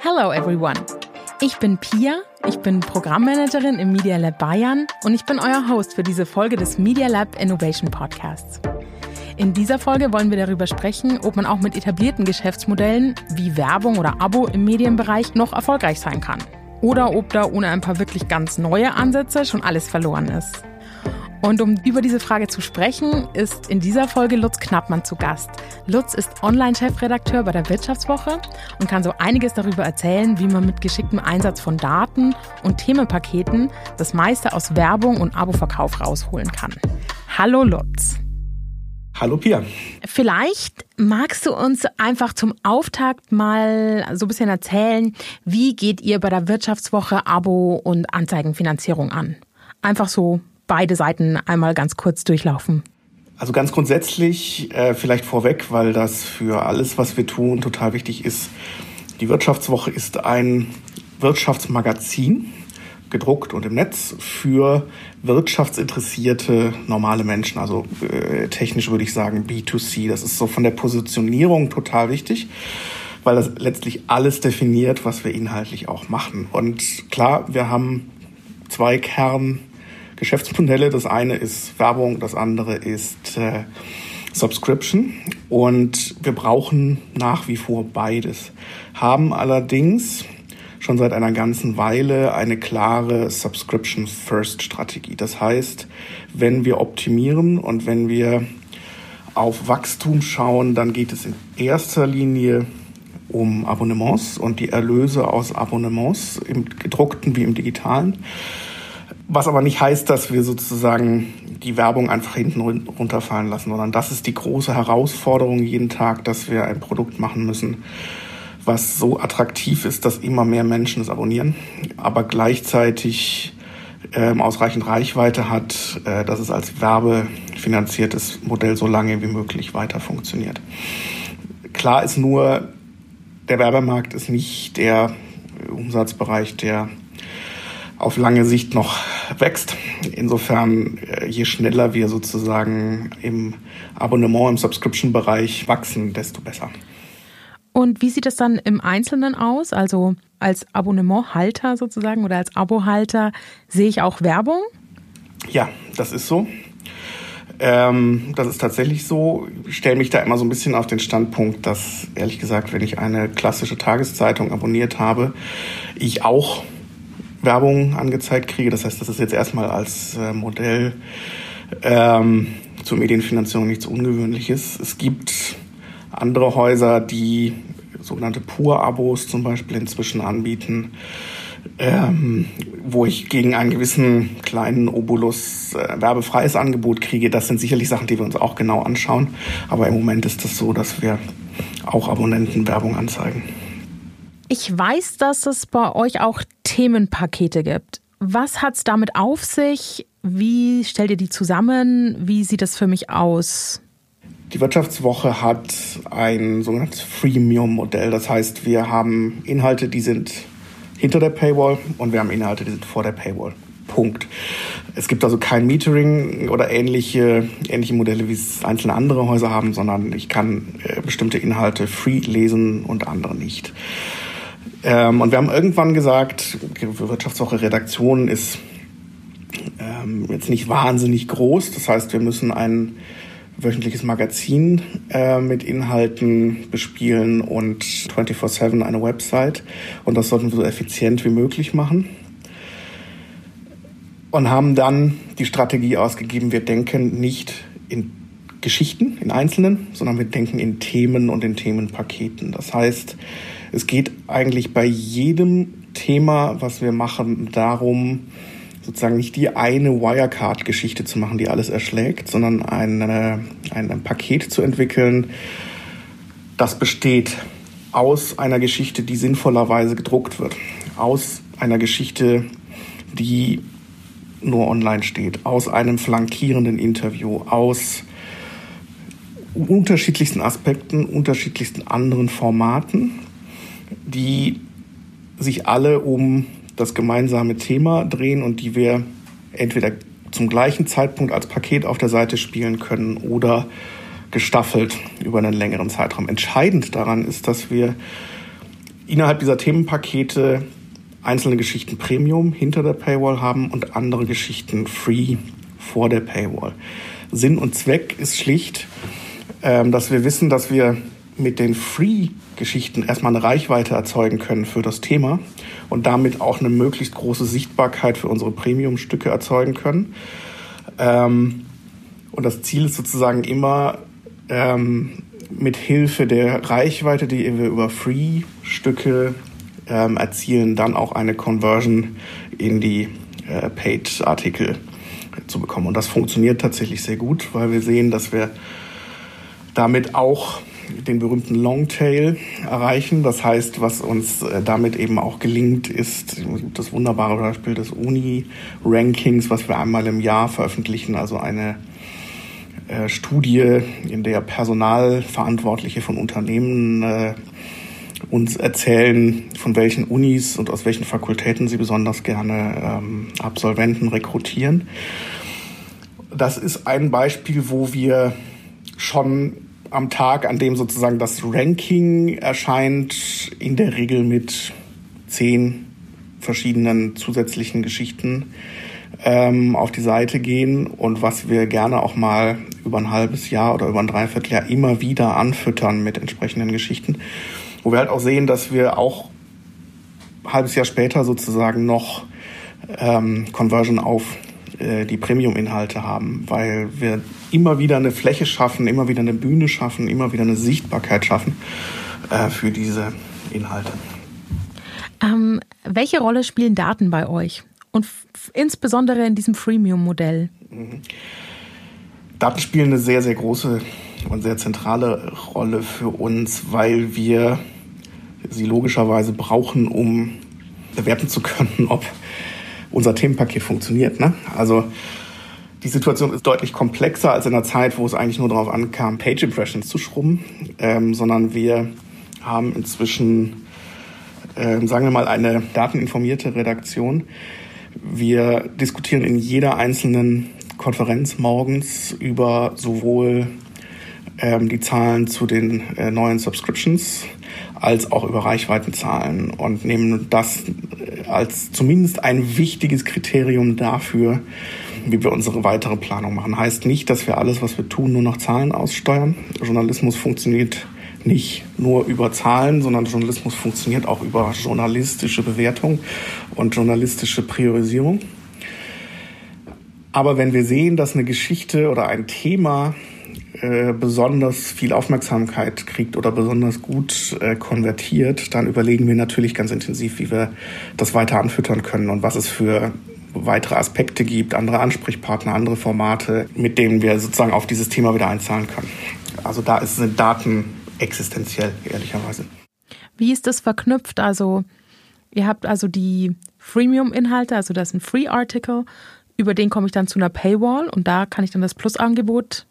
Hello everyone. Ich bin Pia, ich bin Programmmanagerin im Media Lab Bayern und ich bin euer Host für diese Folge des Media Lab Innovation Podcasts. In dieser Folge wollen wir darüber sprechen, ob man auch mit etablierten Geschäftsmodellen wie Werbung oder Abo im Medienbereich noch erfolgreich sein kann. Oder ob da ohne ein paar wirklich ganz neue Ansätze schon alles verloren ist. Und um über diese Frage zu sprechen, ist in dieser Folge Lutz Knappmann zu Gast. Lutz ist Online-Chefredakteur bei der Wirtschaftswoche und kann so einiges darüber erzählen, wie man mit geschicktem Einsatz von Daten und Themenpaketen das meiste aus Werbung und Aboverkauf rausholen kann. Hallo Lutz. Hallo Pia. Vielleicht magst du uns einfach zum Auftakt mal so ein bisschen erzählen, wie geht ihr bei der Wirtschaftswoche Abo und Anzeigenfinanzierung an? Einfach so beide Seiten einmal ganz kurz durchlaufen? Also ganz grundsätzlich äh, vielleicht vorweg, weil das für alles, was wir tun, total wichtig ist. Die Wirtschaftswoche ist ein Wirtschaftsmagazin, gedruckt und im Netz für wirtschaftsinteressierte normale Menschen. Also äh, technisch würde ich sagen B2C. Das ist so von der Positionierung total wichtig, weil das letztlich alles definiert, was wir inhaltlich auch machen. Und klar, wir haben zwei Kern Geschäftsmodelle. Das eine ist Werbung, das andere ist äh, Subscription. Und wir brauchen nach wie vor beides. Haben allerdings schon seit einer ganzen Weile eine klare Subscription First Strategie. Das heißt, wenn wir optimieren und wenn wir auf Wachstum schauen, dann geht es in erster Linie um Abonnements und die Erlöse aus Abonnements im gedruckten wie im digitalen. Was aber nicht heißt, dass wir sozusagen die Werbung einfach hinten runterfallen lassen, sondern das ist die große Herausforderung jeden Tag, dass wir ein Produkt machen müssen, was so attraktiv ist, dass immer mehr Menschen es abonnieren, aber gleichzeitig ähm, ausreichend Reichweite hat, äh, dass es als werbefinanziertes Modell so lange wie möglich weiter funktioniert. Klar ist nur, der Werbemarkt ist nicht der Umsatzbereich, der auf lange Sicht noch wächst. Insofern, äh, je schneller wir sozusagen im Abonnement, im Subscription-Bereich wachsen, desto besser. Und wie sieht es dann im Einzelnen aus? Also als Abonnementhalter sozusagen oder als Abohalter sehe ich auch Werbung? Ja, das ist so. Ähm, das ist tatsächlich so. Ich stelle mich da immer so ein bisschen auf den Standpunkt, dass ehrlich gesagt, wenn ich eine klassische Tageszeitung abonniert habe, ich auch Werbung angezeigt kriege. Das heißt, das ist jetzt erstmal als äh, Modell ähm, zur Medienfinanzierung nichts Ungewöhnliches. Es gibt andere Häuser, die sogenannte Pur-Abos zum Beispiel inzwischen anbieten, ähm, wo ich gegen einen gewissen kleinen Obolus äh, werbefreies Angebot kriege. Das sind sicherlich Sachen, die wir uns auch genau anschauen. Aber im Moment ist das so, dass wir auch Abonnenten Werbung anzeigen. Ich weiß, dass es bei euch auch Themenpakete gibt. Was hat es damit auf sich? Wie stellt ihr die zusammen? Wie sieht das für mich aus? Die Wirtschaftswoche hat ein sogenanntes Freemium-Modell. Das heißt, wir haben Inhalte, die sind hinter der Paywall und wir haben Inhalte, die sind vor der Paywall. Punkt. Es gibt also kein Metering oder ähnliche, ähnliche Modelle, wie es einzelne andere Häuser haben, sondern ich kann äh, bestimmte Inhalte free lesen und andere nicht. Ähm, und wir haben irgendwann gesagt, Wirtschaftswoche Redaktion ist ähm, jetzt nicht wahnsinnig groß. Das heißt, wir müssen ein wöchentliches Magazin äh, mit Inhalten bespielen und 24-7 eine Website. Und das sollten wir so effizient wie möglich machen. Und haben dann die Strategie ausgegeben, wir denken nicht in Geschichten, in Einzelnen, sondern wir denken in Themen und in Themenpaketen. Das heißt, es geht eigentlich bei jedem Thema, was wir machen, darum, sozusagen nicht die eine Wirecard-Geschichte zu machen, die alles erschlägt, sondern eine, ein, ein Paket zu entwickeln, das besteht aus einer Geschichte, die sinnvollerweise gedruckt wird, aus einer Geschichte, die nur online steht, aus einem flankierenden Interview, aus unterschiedlichsten Aspekten, unterschiedlichsten anderen Formaten die sich alle um das gemeinsame Thema drehen und die wir entweder zum gleichen Zeitpunkt als Paket auf der Seite spielen können oder gestaffelt über einen längeren Zeitraum. Entscheidend daran ist, dass wir innerhalb dieser Themenpakete einzelne Geschichten Premium hinter der Paywall haben und andere Geschichten Free vor der Paywall. Sinn und Zweck ist schlicht, ähm, dass wir wissen, dass wir mit den Free-Geschichten erstmal eine Reichweite erzeugen können für das Thema und damit auch eine möglichst große Sichtbarkeit für unsere Premium-Stücke erzeugen können. Ähm, und das Ziel ist sozusagen immer, ähm, mit Hilfe der Reichweite, die wir über Free-Stücke ähm, erzielen, dann auch eine Conversion in die äh, Paid-Artikel zu bekommen. Und das funktioniert tatsächlich sehr gut, weil wir sehen, dass wir damit auch den berühmten Longtail erreichen. Das heißt, was uns äh, damit eben auch gelingt, ist das wunderbare Beispiel des Uni-Rankings, was wir einmal im Jahr veröffentlichen, also eine äh, Studie, in der Personalverantwortliche von Unternehmen äh, uns erzählen, von welchen Unis und aus welchen Fakultäten sie besonders gerne ähm, Absolventen rekrutieren. Das ist ein Beispiel, wo wir schon am Tag, an dem sozusagen das Ranking erscheint, in der Regel mit zehn verschiedenen zusätzlichen Geschichten ähm, auf die Seite gehen und was wir gerne auch mal über ein halbes Jahr oder über ein Dreivierteljahr immer wieder anfüttern mit entsprechenden Geschichten, wo wir halt auch sehen, dass wir auch ein halbes Jahr später sozusagen noch ähm, Conversion auf äh, die Premium-Inhalte haben, weil wir immer wieder eine Fläche schaffen, immer wieder eine Bühne schaffen, immer wieder eine Sichtbarkeit schaffen äh, für diese Inhalte. Ähm, welche Rolle spielen Daten bei euch? Und insbesondere in diesem Freemium-Modell? Mhm. Daten spielen eine sehr, sehr große und sehr zentrale Rolle für uns, weil wir sie logischerweise brauchen, um bewerten zu können, ob unser Themenpaket funktioniert. Ne? Also die Situation ist deutlich komplexer als in der Zeit, wo es eigentlich nur darauf ankam, Page Impressions zu schrubben, ähm, sondern wir haben inzwischen, äh, sagen wir mal, eine dateninformierte Redaktion. Wir diskutieren in jeder einzelnen Konferenz morgens über sowohl ähm, die Zahlen zu den äh, neuen Subscriptions als auch über Reichweitenzahlen und nehmen das äh, als zumindest ein wichtiges Kriterium dafür, wie wir unsere weitere Planung machen. Heißt nicht, dass wir alles, was wir tun, nur noch Zahlen aussteuern. Journalismus funktioniert nicht nur über Zahlen, sondern Journalismus funktioniert auch über journalistische Bewertung und journalistische Priorisierung. Aber wenn wir sehen, dass eine Geschichte oder ein Thema äh, besonders viel Aufmerksamkeit kriegt oder besonders gut äh, konvertiert, dann überlegen wir natürlich ganz intensiv, wie wir das weiter anfüttern können und was es für weitere Aspekte gibt, andere Ansprechpartner, andere Formate, mit denen wir sozusagen auf dieses Thema wieder einzahlen können. Also da sind Daten existenziell, ehrlicherweise. Wie ist das verknüpft? Also ihr habt also die Freemium-Inhalte, also das ist ein Free-Article, über den komme ich dann zu einer Paywall und da kann ich dann das Plus-Angebot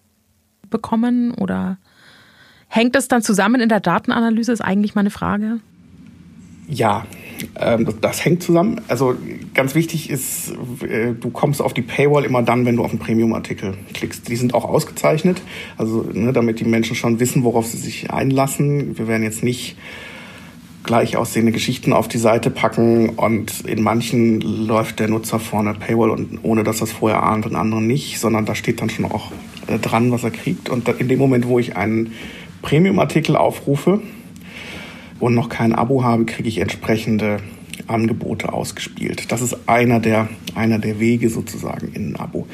bekommen oder hängt das dann zusammen in der Datenanalyse, ist eigentlich meine Frage. Ja, das, das, hängt zusammen. Also ganz wichtig ist, äh, du kommst auf die Paywall immer dann, wenn du auf einen Premium-Artikel klickst. Die sind auch ausgezeichnet, also ne, damit die Menschen schon wissen, worauf sie sich einlassen. Wir werden jetzt nicht gleich aussehende Geschichten auf die Seite packen und in manchen läuft der Nutzer vorne Paywall und ohne dass das vorher ahnt, in anderen nicht, sondern da steht dann schon auch äh, dran, was er kriegt. Und in dem Moment, wo ich einen Premium-Artikel aufrufe, und noch kein Abo habe, kriege ich entsprechende Angebote ausgespielt. Das ist einer der, einer der Wege sozusagen in ein Abo.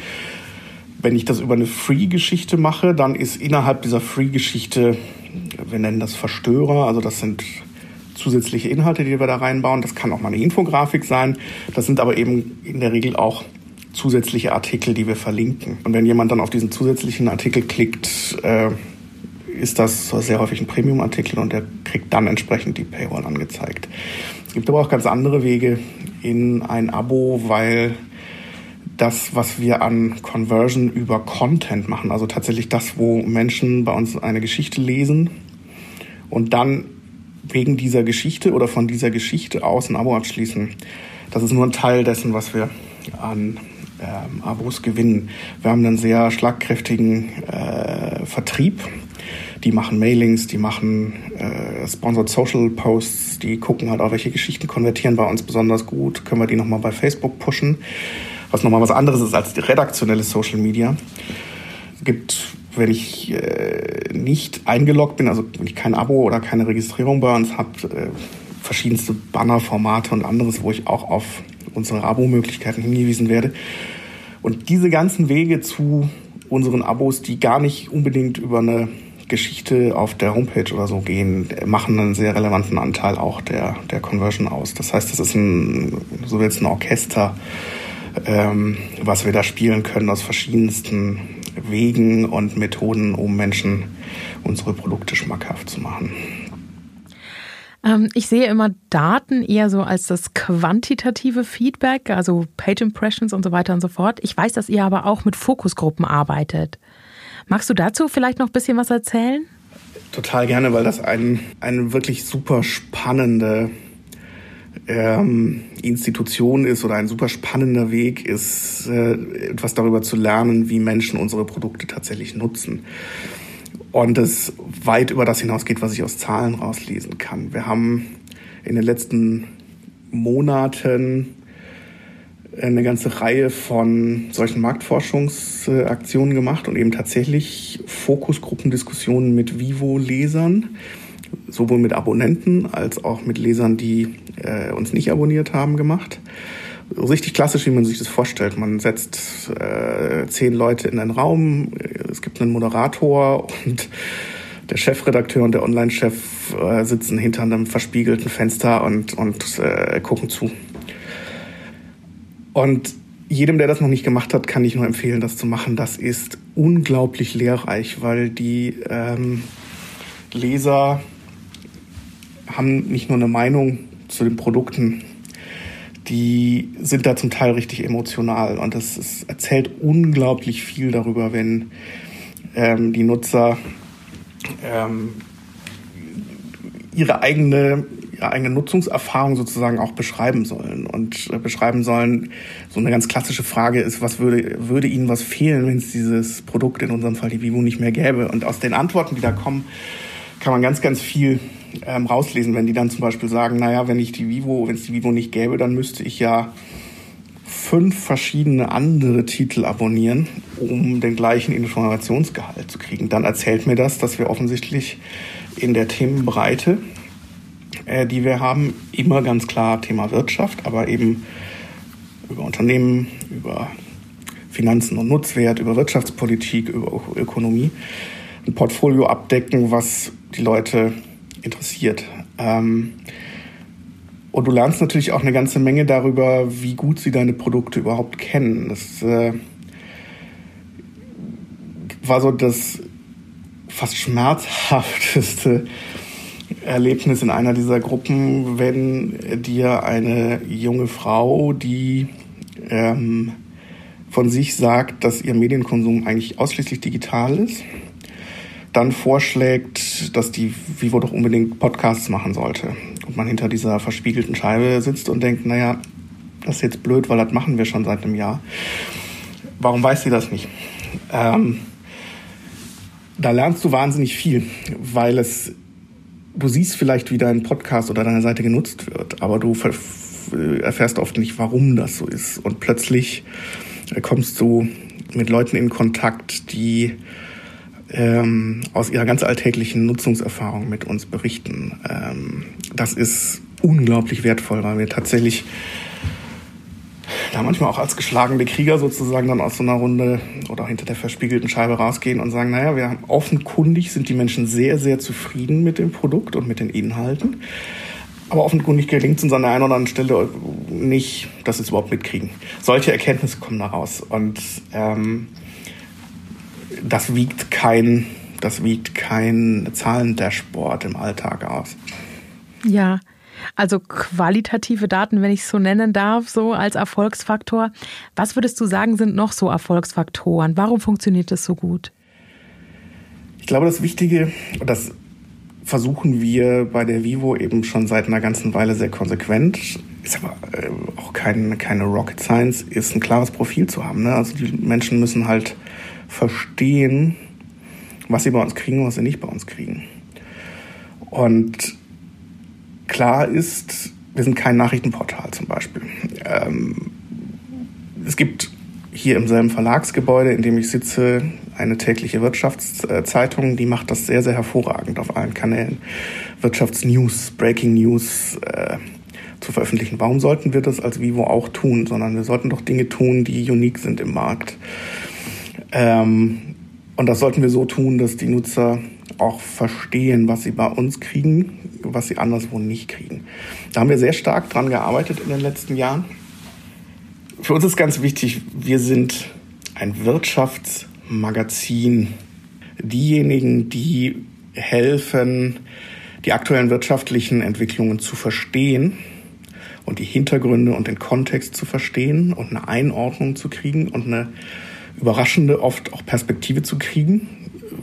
Wenn ich das über eine Free-Geschichte mache, dann ist innerhalb dieser Free-Geschichte, wir nennen das Verstörer, also das sind zusätzliche Inhalte, die wir da reinbauen. Das kann auch mal eine Infografik sein. Das sind aber eben in der Regel auch zusätzliche Artikel, die wir verlinken. Und wenn jemand dann auf diesen zusätzlichen Artikel klickt, äh, ist das sehr häufig ein Premium-Artikel und der kriegt dann entsprechend die Paywall angezeigt. Es gibt aber auch ganz andere Wege in ein Abo, weil das, was wir an Conversion über Content machen, also tatsächlich das, wo Menschen bei uns eine Geschichte lesen und dann wegen dieser Geschichte oder von dieser Geschichte aus ein Abo abschließen, das ist nur ein Teil dessen, was wir an ähm, Abos gewinnen. Wir haben einen sehr schlagkräftigen äh, Vertrieb Die machen Mailings, die machen äh, Sponsored Social Posts, die gucken halt auch, welche Geschichten konvertieren bei uns besonders gut. Können wir die nochmal bei Facebook pushen? Was nochmal was anderes ist als die redaktionelle Social Media. Es gibt, wenn ich äh, nicht eingeloggt bin, also wenn ich kein Abo oder keine Registrierung bei uns habe, äh, verschiedenste Bannerformate und anderes, wo ich auch auf unsere Abo-Möglichkeiten hingewiesen werde. Und diese ganzen Wege zu unseren Abos, die gar nicht unbedingt über eine Geschichte auf der Homepage oder so gehen, machen einen sehr relevanten Anteil auch der, der Conversion aus. Das heißt, das ist ein, so jetzt ein Orchester, ähm, was wir da spielen können aus verschiedensten Wegen und Methoden, um Menschen unsere Produkte schmackhaft zu machen. Ähm, ich sehe immer Daten eher so als das quantitative Feedback, also Page Impressions und so weiter und so fort. Ich weiß, dass ihr aber auch mit Fokusgruppen arbeitet. Magst du dazu vielleicht noch ein bisschen was erzählen? Total gerne, weil das ein, eine wirklich super spannende ähm, Institution ist oder ein super spannender Weg ist, äh, etwas darüber zu lernen, wie Menschen unsere Produkte tatsächlich nutzen und es weit über das hinausgeht, was ich aus Zahlen rauslesen kann. Wir haben in den letzten Monaten eine ganze Reihe von solchen Marktforschungsaktionen gemacht und eben tatsächlich Fokusgruppendiskussionen mit Vivo-Lesern, sowohl mit Abonnenten als auch mit Lesern, die äh, uns nicht abonniert haben, gemacht richtig klassisch, wie man sich das vorstellt. Man setzt äh, zehn Leute in einen Raum, es gibt einen Moderator und der Chefredakteur und der Online-Chef äh, sitzen hinter einem verspiegelten Fenster und, und äh, gucken zu. Und jedem, der das noch nicht gemacht hat, kann ich nur empfehlen, das zu machen. Das ist unglaublich lehrreich, weil die ähm, Leser haben nicht nur eine Meinung zu den Produkten, die sind da zum Teil richtig emotional und das erzählt unglaublich viel darüber, wenn ähm, die Nutzer ähm, ihre eigene eigene Nutzungserfahrung sozusagen auch beschreiben sollen und äh, beschreiben sollen. So eine ganz klassische Frage ist, was würde würde ihnen was fehlen, wenn es dieses Produkt in unserem Fall die Vivo nicht mehr gäbe? Und aus den Antworten, die da kommen, kann man ganz ganz viel ähm, rauslesen, wenn die dann zum Beispiel sagen, naja, wenn ich die Vivo, wenn es die Vivo nicht gäbe, dann müsste ich ja fünf verschiedene andere Titel abonnieren, um den gleichen Informationsgehalt zu kriegen. Dann erzählt mir das, dass wir offensichtlich in der Themenbreite, äh, die wir haben, immer ganz klar Thema Wirtschaft, aber eben über Unternehmen, über Finanzen und Nutzwert, über Wirtschaftspolitik, über Ökonomie, ein Portfolio abdecken, was die Leute interessiert. Ähm, und du lernst natürlich auch eine ganze Menge darüber, wie gut sie deine Produkte überhaupt kennen. Das äh, war so das fast schmerzhafteste Erlebnis in einer dieser Gruppen, wenn dir eine junge Frau, die ähm, von sich sagt, dass ihr Medienkonsum eigentlich ausschließlich digital ist, dann vorschlägt, dass die Vivo doch unbedingt Podcasts machen sollte. Und man hinter dieser verspiegelten Scheibe sitzt und denkt, naja, das ist jetzt blöd, weil das machen wir schon seit einem Jahr. Warum weiß sie das nicht? Ähm, da lernst du wahnsinnig viel, weil es, du siehst vielleicht, wie dein Podcast oder deine Seite genutzt wird, aber du erfährst oft nicht, warum das so ist. Und plötzlich kommst du mit Leuten in Kontakt, die ähm, aus ihrer ganz alltäglichen Nutzungserfahrung mit uns berichten. Ähm, das ist unglaublich wertvoll, weil wir tatsächlich da manchmal auch als geschlagene Krieger sozusagen dann aus so einer Runde oder hinter der verspiegelten Scheibe rausgehen und sagen, naja, wir haben offenkundig sind die Menschen sehr, sehr zufrieden mit dem Produkt und mit den Inhalten. Aber offenkundig gelingt es uns an der einen oder anderen Stelle nicht, dass sie es überhaupt mitkriegen. Solche Erkenntnisse kommen da raus. Und ähm, das wiegt kein, das wiegt kein Zahlendashboard im Alltag aus. Ja, also qualitative Daten, wenn ich es so nennen darf, so als Erfolgsfaktor. Was würdest du sagen, sind noch so Erfolgsfaktoren? Warum funktioniert das so gut? Ich glaube, das Wichtige, das versuchen wir bei der Vivo eben schon seit einer ganzen Weile sehr konsequent, ist aber äh, auch kein, keine Rocket Science, ist ein klares Profil zu haben. Ne? Also die Menschen müssen halt verstehen, was sie bei uns kriegen und was sie nicht bei uns kriegen. Und klar ist, wir sind kein Nachrichtenportal zum Beispiel. Ähm, es gibt hier im selben Verlagsgebäude, in dem ich sitze, eine tägliche Wirtschaftszeitung, die macht das sehr, sehr hervorragend auf allen Kanälen. Wirtschaftsnews, Breaking News äh, zu veröffentlichen. Warum sollten wir das als Vivo auch tun? Sondern wir sollten doch Dinge tun, die unique sind im Markt. Ähm, und das sollten wir so tun, dass die Nutzer auch verstehen, was sie bei uns kriegen, was sie anderswo nicht kriegen. Da haben wir sehr stark dran gearbeitet in den letzten Jahren. Für uns ist ganz wichtig, wir sind ein Wirtschaftsmagazin. Diejenigen, die helfen, die aktuellen wirtschaftlichen Entwicklungen zu verstehen und die Hintergründe und den Kontext zu verstehen und eine Einordnung zu kriegen und eine überraschende, oft auch Perspektive zu kriegen.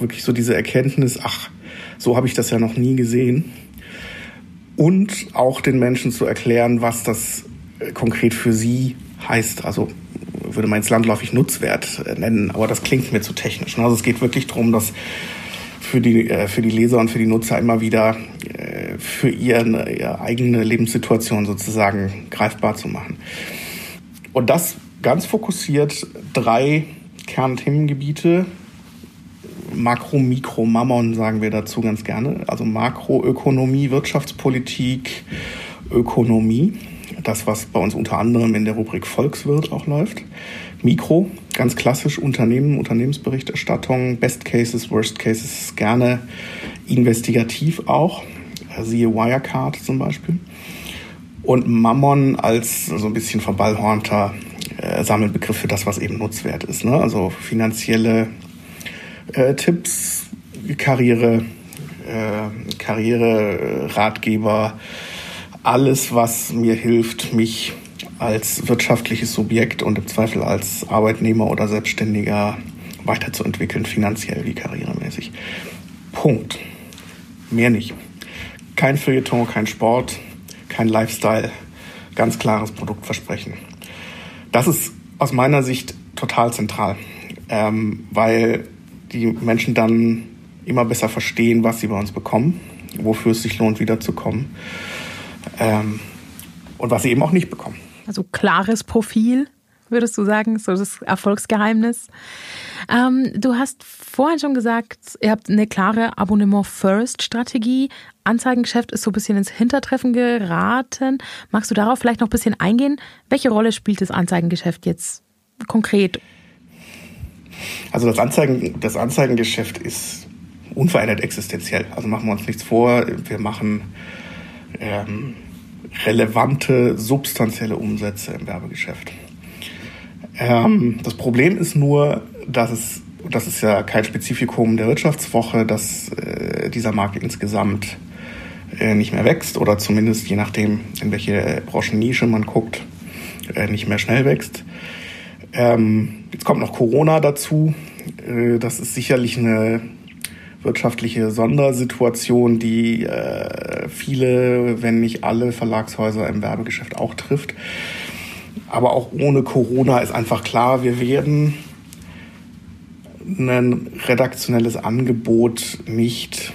Wirklich so diese Erkenntnis, ach, so habe ich das ja noch nie gesehen. Und auch den Menschen zu erklären, was das konkret für sie heißt, also würde man jetzt landläufig Nutzwert äh, nennen, aber das klingt mir zu technisch. Ne? Also es geht wirklich darum, dass für die, äh, für die Leser und für die Nutzer immer wieder äh, für ihre, ihre eigene Lebenssituation sozusagen greifbar zu machen. Und das ganz fokussiert drei Kernthemengebiete. Makro, Mikro, Mammon sagen wir dazu ganz gerne. Also Makroökonomie, Wirtschaftspolitik, Ökonomie das, was bei uns unter anderem in der Rubrik Volkswirt auch läuft. Mikro, ganz klassisch Unternehmen, Unternehmensberichterstattung, Best Cases, Worst Cases, gerne investigativ auch, siehe Wirecard zum Beispiel. Und Mammon als so ein bisschen verballhornter äh, Sammelbegriff für das, was eben Nutzwert ist. Ne? Also finanzielle äh, Tipps, Karriere, äh, Karriere, Ratgeber, alles, was mir hilft, mich als wirtschaftliches Subjekt und im Zweifel als Arbeitnehmer oder Selbstständiger weiterzuentwickeln, finanziell wie karrieremäßig. Punkt. Mehr nicht. Kein Feuilleton, kein Sport, kein Lifestyle, ganz klares Produktversprechen. Das ist aus meiner Sicht total zentral, ähm, weil die Menschen dann immer besser verstehen, was sie bei uns bekommen, wofür es sich lohnt, wiederzukommen ähm, und was sie eben auch nicht bekommen. Also klares Profil, würdest du sagen, so das Erfolgsgeheimnis. Ähm, du hast vorhin schon gesagt, ihr habt eine klare Abonnement-First-Strategie. Anzeigengeschäft ist so ein bisschen ins Hintertreffen geraten. Magst du darauf vielleicht noch ein bisschen eingehen? Welche Rolle spielt das Anzeigengeschäft jetzt konkret? Also das, Anzeigen, das Anzeigengeschäft ist unverändert existenziell. Also machen wir uns nichts vor. Wir machen ähm, relevante, substanzielle Umsätze im Werbegeschäft. Ähm, das Problem ist nur, dass es, das ist ja kein Spezifikum der Wirtschaftswoche, dass äh, dieser Markt insgesamt äh, nicht mehr wächst oder zumindest je nachdem, in welche Branchennische man guckt, äh, nicht mehr schnell wächst. Ähm, jetzt kommt noch Corona dazu. Äh, das ist sicherlich eine wirtschaftliche Sondersituation, die äh, viele, wenn nicht alle Verlagshäuser im Werbegeschäft auch trifft. Aber auch ohne Corona ist einfach klar, wir werden ein redaktionelles Angebot nicht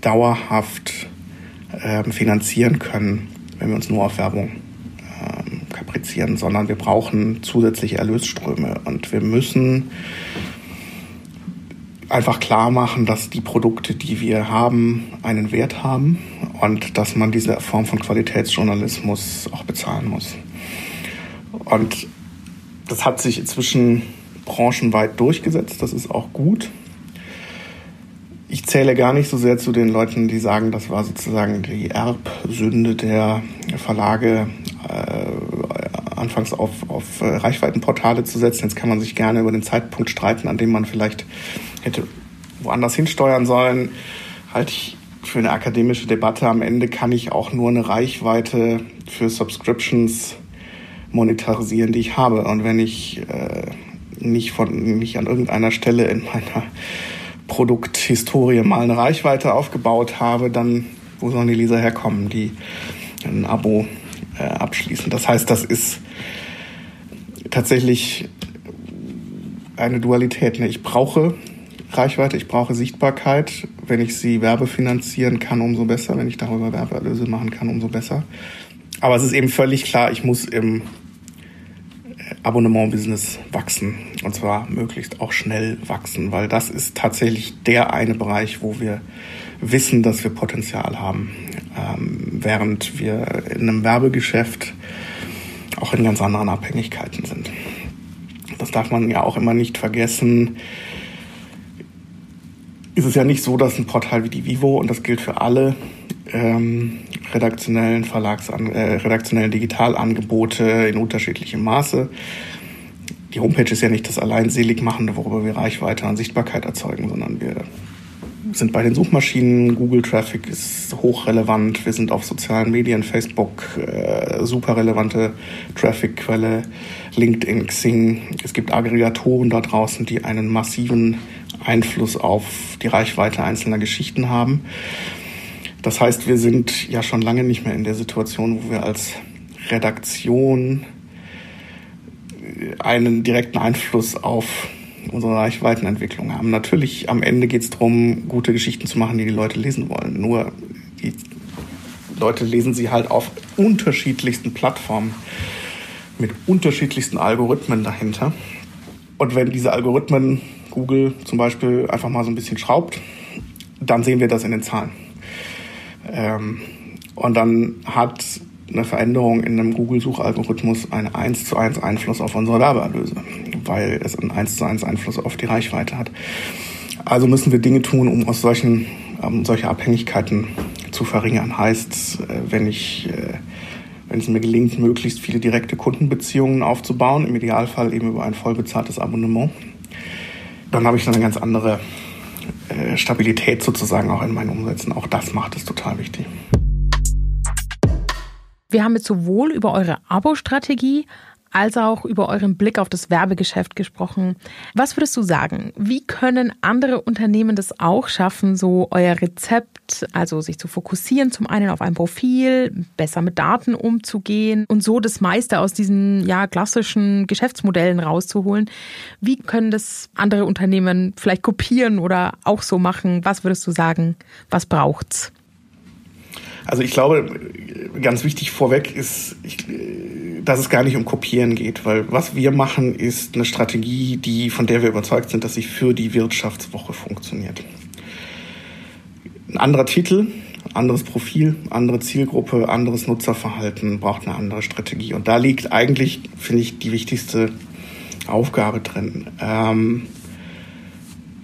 dauerhaft äh, finanzieren können, wenn wir uns nur auf Werbung kaprizieren, sondern wir brauchen zusätzliche Erlösströme und wir müssen einfach klar machen, dass die Produkte, die wir haben, einen Wert haben und dass man diese Form von Qualitätsjournalismus auch bezahlen muss. Und das hat sich inzwischen branchenweit durchgesetzt, das ist auch gut. Ich zähle gar nicht so sehr zu den Leuten, die sagen, das war sozusagen die Erbsünde der Verlage, äh, anfangs auf, auf Reichweitenportale zu setzen. Jetzt kann man sich gerne über den Zeitpunkt streiten, an dem man vielleicht hätte woanders hinsteuern sollen, halte ich für eine akademische Debatte. Am Ende kann ich auch nur eine Reichweite für Subscriptions monetarisieren, die ich habe. Und wenn ich äh, nicht, von, nicht an irgendeiner Stelle in meiner Produkthistorie mal eine Reichweite aufgebaut habe, dann wo sollen die Leser herkommen, die ein Abo äh, abschließen? Das heißt, das ist tatsächlich eine Dualität. Ne? Ich brauche Reichweite, ich brauche Sichtbarkeit. Wenn ich sie werbefinanzieren kann, umso besser. Wenn ich darüber Werbeerlöse machen kann, umso besser. Aber es ist eben völlig klar, ich muss im Abonnement-Business wachsen. Und zwar möglichst auch schnell wachsen, weil das ist tatsächlich der eine Bereich, wo wir wissen, dass wir Potenzial haben. Ähm, während wir in einem Werbegeschäft auch in ganz anderen Abhängigkeiten sind. Das darf man ja auch immer nicht vergessen. Ist es ja nicht so, dass ein Portal wie die Vivo, und das gilt für alle ähm, redaktionellen Verlags äh, redaktionellen Digitalangebote in unterschiedlichem Maße. Die Homepage ist ja nicht das allein Seligmachende, worüber wir Reichweite und Sichtbarkeit erzeugen, sondern wir sind bei den Suchmaschinen. Google Traffic ist hochrelevant. Wir sind auf sozialen Medien, Facebook, äh, super relevante Traffic-Quelle, LinkedIn, Xing. Es gibt Aggregatoren da draußen, die einen massiven Einfluss auf die Reichweite einzelner Geschichten haben. Das heißt, wir sind ja schon lange nicht mehr in der Situation, wo wir als Redaktion einen direkten Einfluss auf unsere Reichweitenentwicklung haben. Natürlich, am Ende geht es darum, gute Geschichten zu machen, die die Leute lesen wollen. Nur die Leute lesen sie halt auf unterschiedlichsten Plattformen mit unterschiedlichsten Algorithmen dahinter. Und wenn diese Algorithmen Google zum Beispiel einfach mal so ein bisschen schraubt, dann sehen wir das in den Zahlen. Ähm, und dann hat eine Veränderung in einem Google-Suchalgorithmus einen 1 zu 1 Einfluss auf unsere Werbeerlöse, weil es einen 1 zu 1 Einfluss auf die Reichweite hat. Also müssen wir Dinge tun, um aus solchen um solche Abhängigkeiten zu verringern. Heißt, äh, wenn ich äh, wenn es mir gelingt, möglichst viele direkte Kundenbeziehungen aufzubauen, im Idealfall eben über ein vollbezahltes Abonnement, dann habe ich eine ganz andere äh, Stabilität sozusagen auch in meinen Umsätzen. Auch das macht es total wichtig. Wir haben jetzt sowohl über eure Abo-Strategie als auch über euren Blick auf das Werbegeschäft gesprochen. Was würdest du sagen? Wie können andere Unternehmen das auch schaffen, so euer Rezept, also sich zu fokussieren, zum einen auf ein Profil, besser mit Daten umzugehen und so das meiste aus diesen ja klassischen Geschäftsmodellen rauszuholen? Wie können das andere Unternehmen vielleicht kopieren oder auch so machen? Was würdest du sagen? Was braucht's? Also ich glaube, ganz wichtig vorweg ist, ich, dass es gar nicht um Kopieren geht, weil was wir machen, ist eine Strategie, die, von der wir überzeugt sind, dass sie für die Wirtschaftswoche funktioniert. Ein anderer Titel, anderes Profil, andere Zielgruppe, anderes Nutzerverhalten braucht eine andere Strategie. Und da liegt eigentlich, finde ich, die wichtigste Aufgabe drin. Ähm,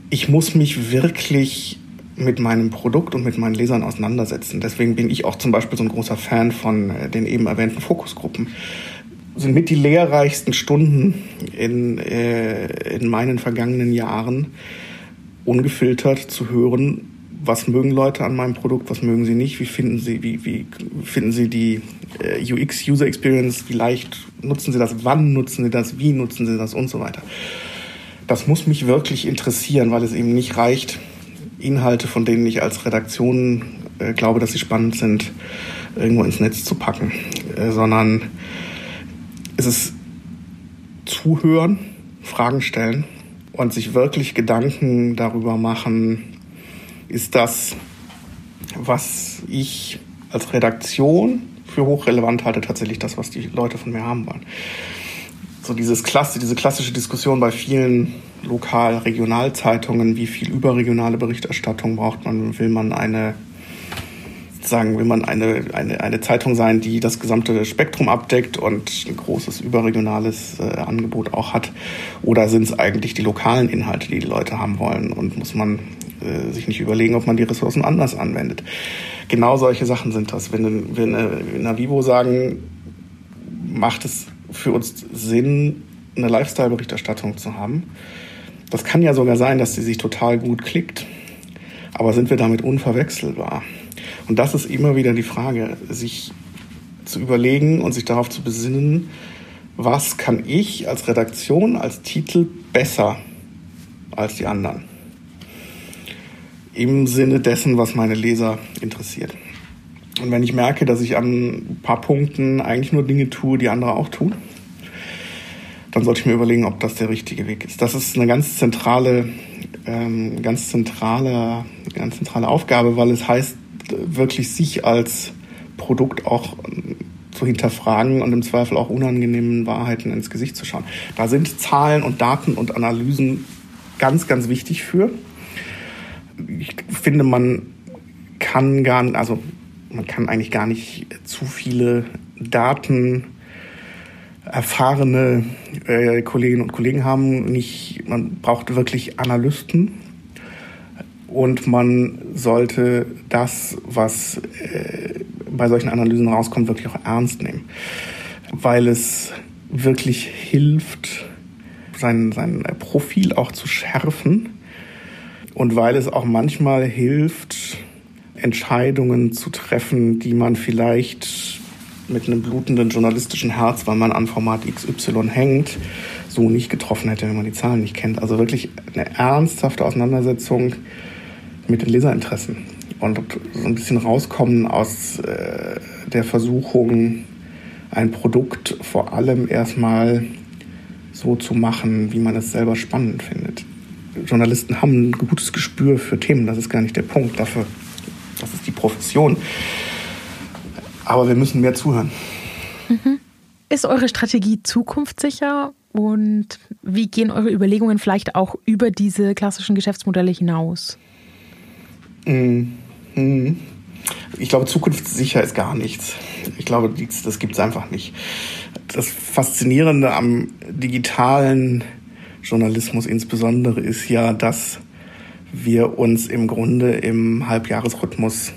ich muss mich wirklich mit meinem Produkt und mit meinen Lesern auseinandersetzen. Deswegen bin ich auch zum Beispiel so ein großer Fan von äh, den eben erwähnten Fokusgruppen. Sind mit die lehrreichsten Stunden in, äh, in meinen vergangenen Jahren, ungefiltert zu hören, was mögen Leute an meinem Produkt, was mögen sie nicht, wie finden sie, wie, wie finden sie die äh, UX, User Experience, wie leicht nutzen sie das, wann nutzen sie das, wie nutzen sie das und so weiter. Das muss mich wirklich interessieren, weil es eben nicht reicht, Inhalte, von denen ich als Redaktion äh, glaube, dass sie spannend sind, irgendwo ins Netz zu packen, äh, sondern es ist zuhören, Fragen stellen und sich wirklich Gedanken darüber machen, ist das, was ich als Redaktion für hochrelevant halte, tatsächlich das, was die Leute von mir haben wollen. So dieses Klasse, diese klassische Diskussion bei vielen Lokal-, Regionalzeitungen, wie viel überregionale Berichterstattung braucht man, will man eine sagen, will man eine, eine, eine Zeitung sein, die das gesamte Spektrum abdeckt und ein großes überregionales äh, Angebot auch hat? Oder sind es eigentlich die lokalen Inhalte, die die Leute haben wollen? Und muss man äh, sich nicht überlegen, ob man die Ressourcen anders anwendet? Genau solche Sachen sind das. Wenn, äh, in der Vivo sagen, macht es für uns Sinn, eine Lifestyle-Berichterstattung zu haben, das kann ja sogar sein, dass sie sich total gut klickt. Aber sind wir damit unverwechselbar? Und das ist immer wieder die Frage, sich zu überlegen und sich darauf zu besinnen, was kann ich als Redaktion, als Titel besser als die anderen? Im Sinne dessen, was meine Leser interessiert. Und wenn ich merke, dass ich an ein paar Punkten eigentlich nur Dinge tue, die andere auch tun, dann sollte ich mir überlegen, ob das der richtige Weg ist. Das ist eine ganz zentrale, ähm, ganz zentrale, ganz zentrale Aufgabe, weil es heißt, wirklich sich als Produkt auch zu hinterfragen und im Zweifel auch unangenehmen Wahrheiten ins Gesicht zu schauen. Da sind Zahlen und Daten und Analysen ganz, ganz wichtig für. Ich finde, man kann gar nicht, also man kann eigentlich gar nicht zu viele Daten erfahrene äh, Kolleginnen und Kollegen haben. Nicht, man braucht wirklich Analysten und man sollte das, was äh, bei solchen Analysen rauskommt, wirklich auch ernst nehmen, weil es wirklich hilft, sein, sein Profil auch zu schärfen und weil es auch manchmal hilft, Entscheidungen zu treffen, die man vielleicht mit einem blutenden journalistischen Herz, weil man an Format XY hängt, so nicht getroffen hätte, wenn man die Zahlen nicht kennt. Also wirklich eine ernsthafte Auseinandersetzung mit den Leserinteressen und so ein bisschen rauskommen aus äh, der Versuchung, ein Produkt vor allem erstmal so zu machen, wie man es selber spannend findet. Journalisten haben ein gutes Gespür für Themen, das ist gar nicht der Punkt. Dafür, das ist die Profession. Aber wir müssen mehr zuhören. Mhm. Ist eure Strategie zukunftssicher und wie gehen eure Überlegungen vielleicht auch über diese klassischen Geschäftsmodelle hinaus? Mhm. Ich glaube, zukunftssicher ist gar nichts. Ich glaube, das gibt es einfach nicht. Das Faszinierende am digitalen Journalismus insbesondere ist ja, dass wir uns im Grunde im Halbjahresrhythmus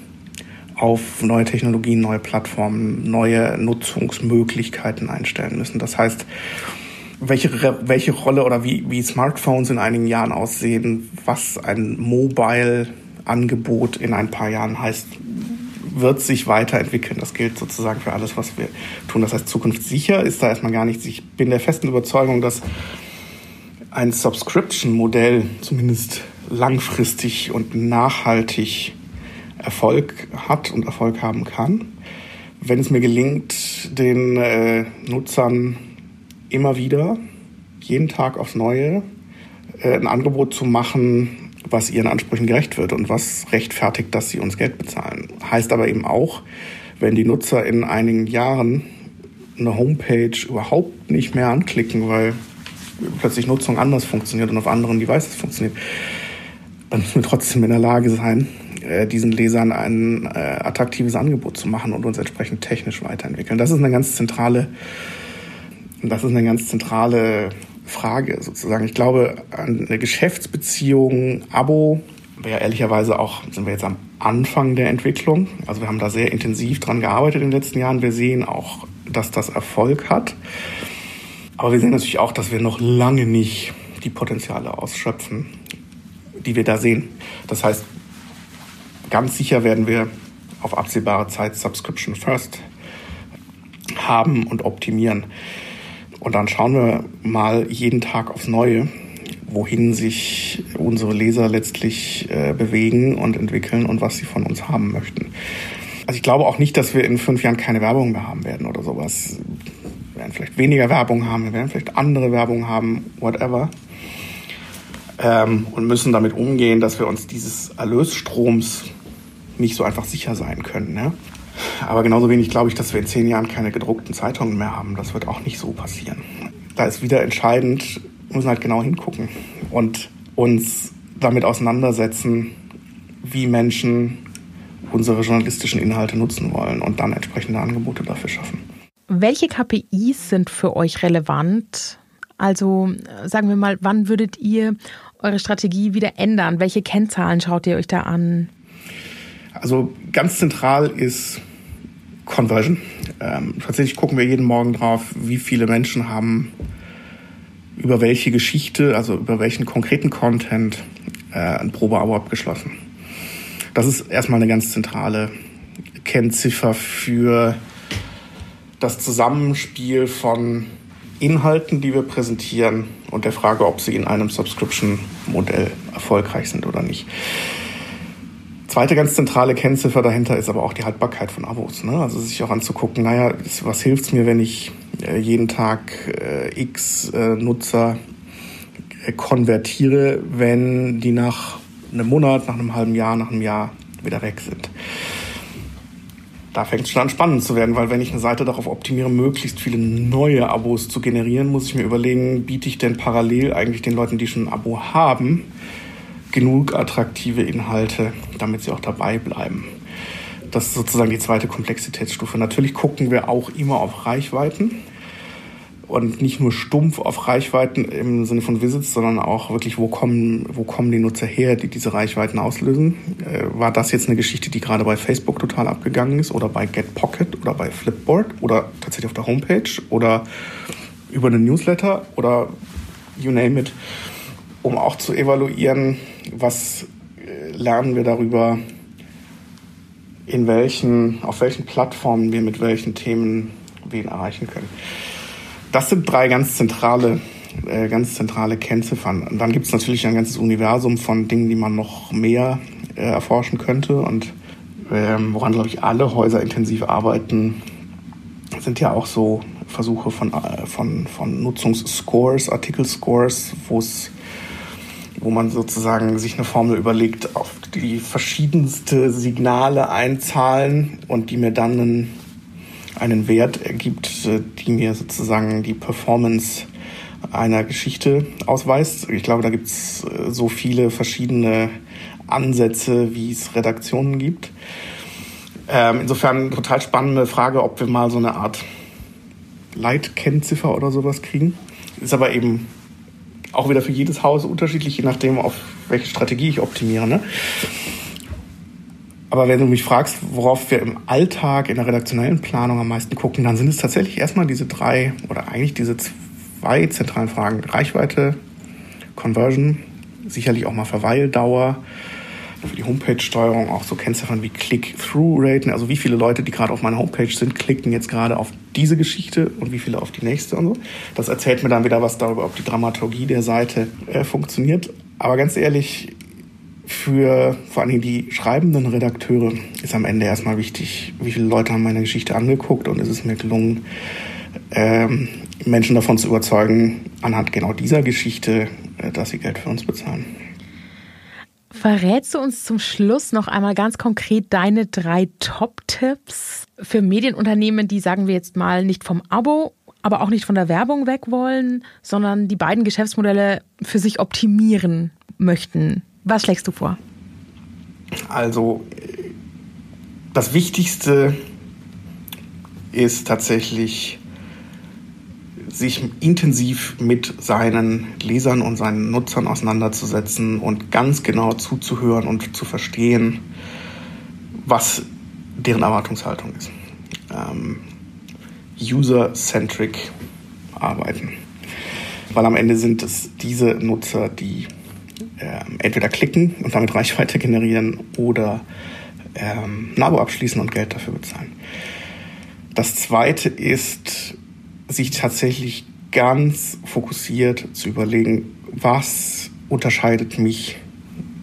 auf neue Technologien, neue Plattformen, neue Nutzungsmöglichkeiten einstellen müssen. Das heißt, welche, welche Rolle oder wie, wie Smartphones in einigen Jahren aussehen, was ein Mobile Angebot in ein paar Jahren heißt, wird sich weiterentwickeln. Das gilt sozusagen für alles, was wir tun. Das heißt, zukunftssicher ist da erstmal gar nichts. Ich bin der festen Überzeugung, dass ein Subscription-Modell zumindest langfristig und nachhaltig Erfolg hat und Erfolg haben kann. Wenn es mir gelingt, den äh, Nutzern immer wieder, jeden Tag aufs Neue, äh, ein Angebot zu machen, was ihren Ansprüchen gerecht wird und was rechtfertigt, dass sie uns Geld bezahlen. Heißt aber eben auch, wenn die Nutzer in einigen Jahren eine Homepage überhaupt nicht mehr anklicken, weil plötzlich Nutzung anders funktioniert und auf anderen Devices funktioniert, dann müssen wir trotzdem in der Lage sein, äh, diesen Lesern ein äh, attraktives Angebot zu machen und uns entsprechend technisch weiterentwickeln. Das ist eine ganz zentrale, das ist eine ganz zentrale Frage sozusagen. Ich glaube, eine Geschäftsbeziehung, Abo, wäre ehrlicherweise auch, sind wir jetzt am Anfang der Entwicklung. Also wir haben da sehr intensiv dran gearbeitet in den letzten Jahren. Wir sehen auch, dass das Erfolg hat. Aber wir sehen natürlich auch, dass wir noch lange nicht die Potenziale ausschöpfen, die wir da sehen. Das heißt, ganz sicher werden wir auf absehbare Zeit Subscription First haben und optimieren. Und dann schauen wir mal jeden Tag aufs Neue, wohin sich unsere Leser letztlich äh, bewegen und entwickeln und was sie von uns haben möchten. Also ich glaube auch nicht, dass wir in fünf Jahren keine Werbung mehr haben werden oder sowas. Wir werden vielleicht weniger Werbung haben, wir werden vielleicht andere Werbung haben, whatever. Ähm, und müssen damit umgehen, dass wir uns dieses Erlösstroms nicht so einfach sicher sein können. Ne? Aber genauso wenig glaube ich, dass wir in zehn Jahren keine gedruckten Zeitungen mehr haben. Das wird auch nicht so passieren. Da ist wieder entscheidend, wir müssen halt genau hingucken und uns damit auseinandersetzen, wie Menschen unsere journalistischen Inhalte nutzen wollen und dann entsprechende Angebote dafür schaffen. Welche KPIs sind für euch relevant? Also sagen wir mal, wann würdet ihr eure Strategie wieder ändern? Welche Kennzahlen schaut ihr euch da an? Also ganz zentral ist Conversion. Ähm, tatsächlich gucken wir jeden Morgen drauf, wie viele Menschen haben über welche Geschichte, also über welchen konkreten Content äh, ein Probeabo abgeschlossen. Das ist erstmal eine ganz zentrale Kennziffer für das Zusammenspiel von Inhalten, die wir präsentieren und der Frage, ob sie in einem Subscription-Modell erfolgreich sind oder nicht. Zweite ganz zentrale Kennziffer dahinter ist aber auch die Haltbarkeit von Abos. Ne? Also sich auch anzugucken, naja, was hilft es mir, wenn ich äh, jeden Tag äh, x äh, Nutzer äh, konvertiere, wenn die nach einem Monat, nach einem halben Jahr, nach einem Jahr wieder weg sind. Da fängt es schon an spannend zu werden, weil wenn ich eine Seite darauf optimiere, möglichst viele neue Abos zu generieren, muss ich mir überlegen, biete ich denn parallel eigentlich den Leuten, die schon ein Abo haben, genug attraktive Inhalte, damit sie auch dabei bleiben. Das ist sozusagen die zweite Komplexitätsstufe. Natürlich gucken wir auch immer auf Reichweiten und nicht nur stumpf auf Reichweiten im Sinne von Visits, sondern auch wirklich, wo kommen, wo kommen die Nutzer her, die diese Reichweiten auslösen. Äh, war das jetzt eine Geschichte, die gerade bei Facebook total abgegangen ist oder bei GetPocket oder bei Flipboard oder tatsächlich auf der Homepage oder über einen Newsletter oder you name it, um auch zu evaluieren, was äh, lernen wir darüber, in welchen, auf welchen Plattformen wir mit welchen Themen wen erreichen können. Das sind drei ganz zentrale, äh, ganz zentrale Kennziffern. Und dann gibt es natürlich ein ganzes Universum von Dingen, die man noch mehr äh, erforschen könnte und ähm, woran, glaube ich, alle Häuser intensiv arbeiten, sind ja auch so Versuche von, äh, von, von Nutzungsscores, Artikelscores, wo es wo man sozusagen sich eine Formel überlegt, auf die verschiedenste Signale einzahlen und die mir dann einen, einen Wert ergibt, äh, die mir sozusagen die Performance einer Geschichte ausweist. Ich glaube, da gibt es äh, so viele verschiedene Ansätze, wie es Redaktionen gibt. Ähm, insofern total spannende Frage, ob wir mal so eine Art Leitkennziffer oder sowas kriegen. Ist aber eben auch wieder für jedes Haus unterschiedlich, je nachdem, auf welche Strategie ich optimiere. Ne? Aber wenn du mich fragst, worauf wir im Alltag in der redaktionellen Planung am meisten gucken, dann sind es tatsächlich erstmal diese drei oder eigentlich diese zwei zentralen Fragen. Reichweite, Conversion, sicherlich auch mal Verweildauer für die Homepage-Steuerung auch so Kennziffern wie Click-Through-Raten, also wie viele Leute, die gerade auf meiner Homepage sind, klicken jetzt gerade auf diese Geschichte und wie viele auf die nächste und so. Das erzählt mir dann wieder was darüber, ob die Dramaturgie der Seite äh, funktioniert. Aber ganz ehrlich, für vor allem die schreibenden Redakteure ist am Ende erstmal wichtig, wie viele Leute haben meine Geschichte angeguckt und ist es mir gelungen, ähm, Menschen davon zu überzeugen, anhand genau dieser Geschichte, äh, dass sie Geld für uns bezahlen. Verrätst du uns zum Schluss noch einmal ganz konkret deine drei Top-Tipps für Medienunternehmen, die, sagen wir jetzt mal, nicht vom Abo, aber auch nicht von der Werbung weg wollen, sondern die beiden Geschäftsmodelle für sich optimieren möchten? Was schlägst du vor? Also, das Wichtigste ist tatsächlich sich intensiv mit seinen Lesern und seinen Nutzern auseinanderzusetzen und ganz genau zuzuhören und zu verstehen, was deren Erwartungshaltung ist. Ähm, User-centric arbeiten. Weil am Ende sind es diese Nutzer, die ähm, entweder klicken und damit Reichweite generieren oder ähm, ein Abo abschließen und Geld dafür bezahlen. Das zweite ist, sich tatsächlich ganz fokussiert zu überlegen, was unterscheidet mich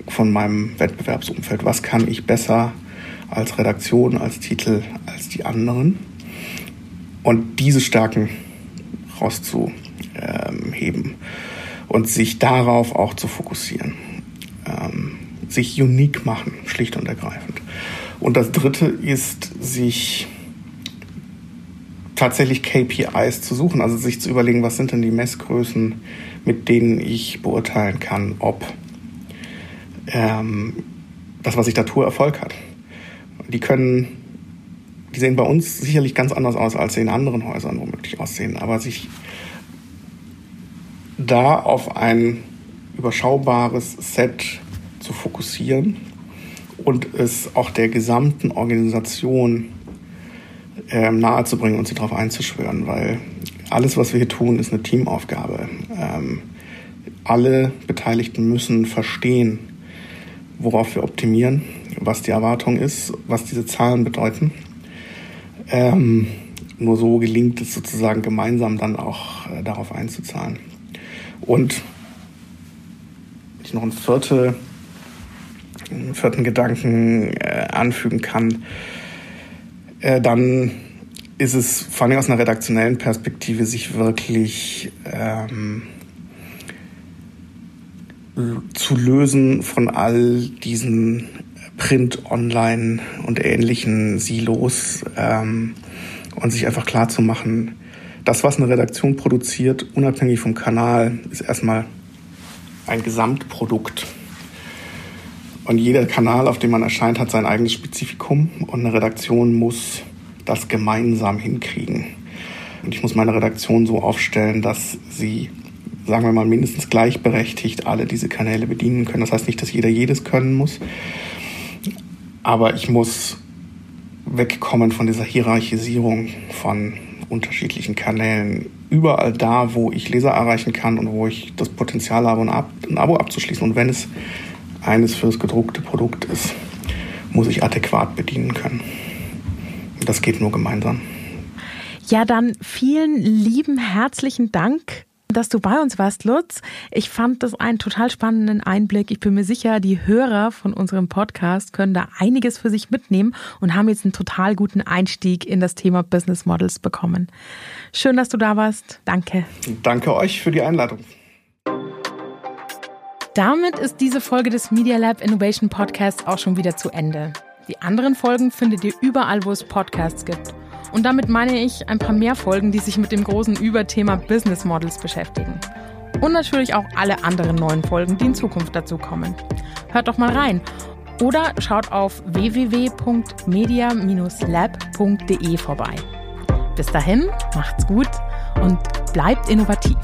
von meinem Wettbewerbsumfeld, was kann ich besser als Redaktion, als Titel, als die anderen? Und diese Stärken rauszuheben und sich darauf auch zu fokussieren, ähm, sich unique machen, schlicht und ergreifend. Und das Dritte ist, sich tatsächlich KPIs zu suchen, also sich zu überlegen, was sind denn die Messgrößen, mit denen ich beurteilen kann, ob ähm, das, was ich da tue, Erfolg hat. Die können, die sehen bei uns sicherlich ganz anders aus, als sie in anderen Häusern womöglich aussehen, aber sich da auf ein überschaubares Set zu fokussieren und es auch der gesamten Organisation ähm, nahezubringen und sie darauf einzuschwören, weil alles, was wir hier tun, ist eine Teamaufgabe. Ähm, alle Beteiligten müssen verstehen, worauf wir optimieren, was die Erwartung ist, was diese Zahlen bedeuten. Ähm, nur so gelingt es sozusagen gemeinsam dann auch äh, darauf einzuzahlen. Und ich noch einen, vierte, einen vierten Gedanken äh, anfügen kann, äh, dann ist es vor allem aus einer redaktionellen Perspektive, sich wirklich ähm, zu lösen von all diesen Print, Online und ähnlichen Silos ähm, und sich einfach klar zu machen, das, was eine Redaktion produziert, unabhängig vom Kanal, ist erstmal ein Gesamtprodukt. Und jeder Kanal, auf dem man erscheint, hat sein eigenes Spezifikum und eine Redaktion muss das gemeinsam hinkriegen. Und ich muss meine Redaktion so aufstellen, dass sie, sagen wir mal, mindestens gleichberechtigt alle diese Kanäle bedienen können. Das heißt nicht, dass jeder jedes können muss, aber ich muss wegkommen von dieser Hierarchisierung von unterschiedlichen Kanälen. Überall da, wo ich Leser erreichen kann und wo ich das Potenzial habe, ein Abo abzuschließen. Und wenn es eines für das gedruckte Produkt ist, muss ich adäquat bedienen können. Das geht nur gemeinsam. Ja, dann vielen lieben herzlichen Dank dass du bei uns warst, Lutz. Ich fand das einen total spannenden Einblick. Ich bin mir sicher, die Hörer von unserem Podcast können da einiges für sich mitnehmen und haben jetzt einen total guten Einstieg in das Thema Business Models bekommen. Schön, dass du da warst. Danke. Danke euch für die Einladung. Damit ist diese Folge des Media Lab Innovation Podcasts auch schon wieder zu Ende. Die anderen Folgen findet ihr überall, wo es Podcasts gibt. Und damit meine ich ein paar mehr Folgen, die sich mit dem großen Überthema Business Models beschäftigen. Und natürlich auch alle anderen neuen Folgen, die in Zukunft dazu kommen. Hört doch mal rein. Oder schaut auf www.media-lab.de vorbei. Bis dahin, macht's gut und bleibt innovativ.